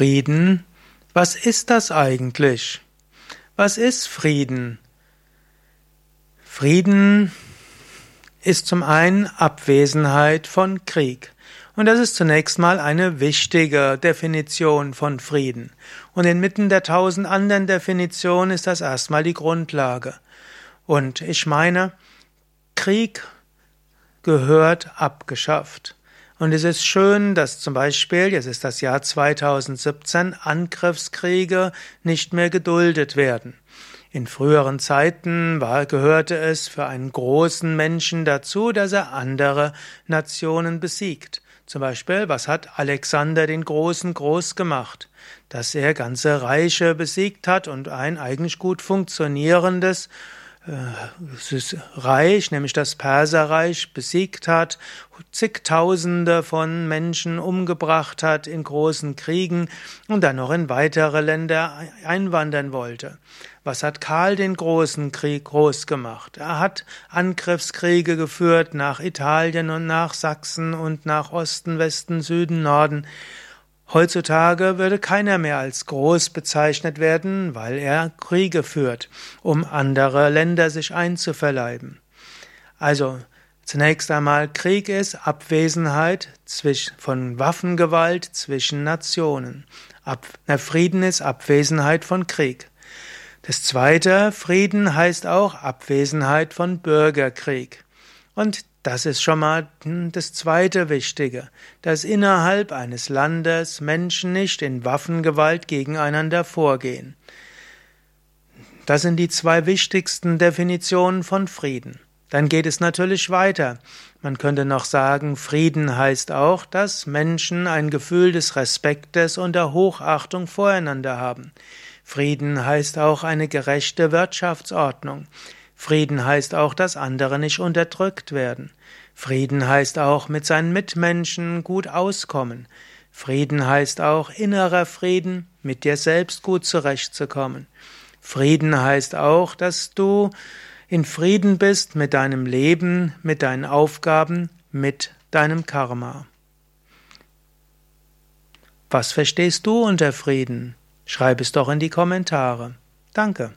Frieden. Was ist das eigentlich? Was ist Frieden? Frieden ist zum einen Abwesenheit von Krieg. Und das ist zunächst mal eine wichtige Definition von Frieden. Und inmitten der tausend anderen Definitionen ist das erstmal die Grundlage. Und ich meine, Krieg gehört abgeschafft. Und es ist schön, dass zum Beispiel, jetzt ist das Jahr 2017, Angriffskriege nicht mehr geduldet werden. In früheren Zeiten war, gehörte es für einen großen Menschen dazu, dass er andere Nationen besiegt. Zum Beispiel, was hat Alexander den Großen groß gemacht? Dass er ganze Reiche besiegt hat und ein eigentlich gut funktionierendes Reich, nämlich das Perserreich, besiegt hat, zigtausende von Menschen umgebracht hat in großen Kriegen und dann noch in weitere Länder einwandern wollte. Was hat Karl den großen Krieg groß gemacht? Er hat Angriffskriege geführt nach Italien und nach Sachsen und nach Osten, Westen, Süden, Norden. Heutzutage würde keiner mehr als groß bezeichnet werden, weil er Kriege führt, um andere Länder sich einzuverleiben. Also zunächst einmal Krieg ist Abwesenheit von Waffengewalt zwischen Nationen. Ab, Frieden ist Abwesenheit von Krieg. Das zweite, Frieden heißt auch Abwesenheit von Bürgerkrieg. Und das ist schon mal hm, das zweite Wichtige, dass innerhalb eines Landes Menschen nicht in Waffengewalt gegeneinander vorgehen. Das sind die zwei wichtigsten Definitionen von Frieden. Dann geht es natürlich weiter. Man könnte noch sagen, Frieden heißt auch, dass Menschen ein Gefühl des Respektes und der Hochachtung voreinander haben. Frieden heißt auch eine gerechte Wirtschaftsordnung. Frieden heißt auch, dass andere nicht unterdrückt werden. Frieden heißt auch, mit seinen Mitmenschen gut auskommen. Frieden heißt auch innerer Frieden, mit dir selbst gut zurechtzukommen. Frieden heißt auch, dass du in Frieden bist mit deinem Leben, mit deinen Aufgaben, mit deinem Karma. Was verstehst du unter Frieden? Schreib es doch in die Kommentare. Danke.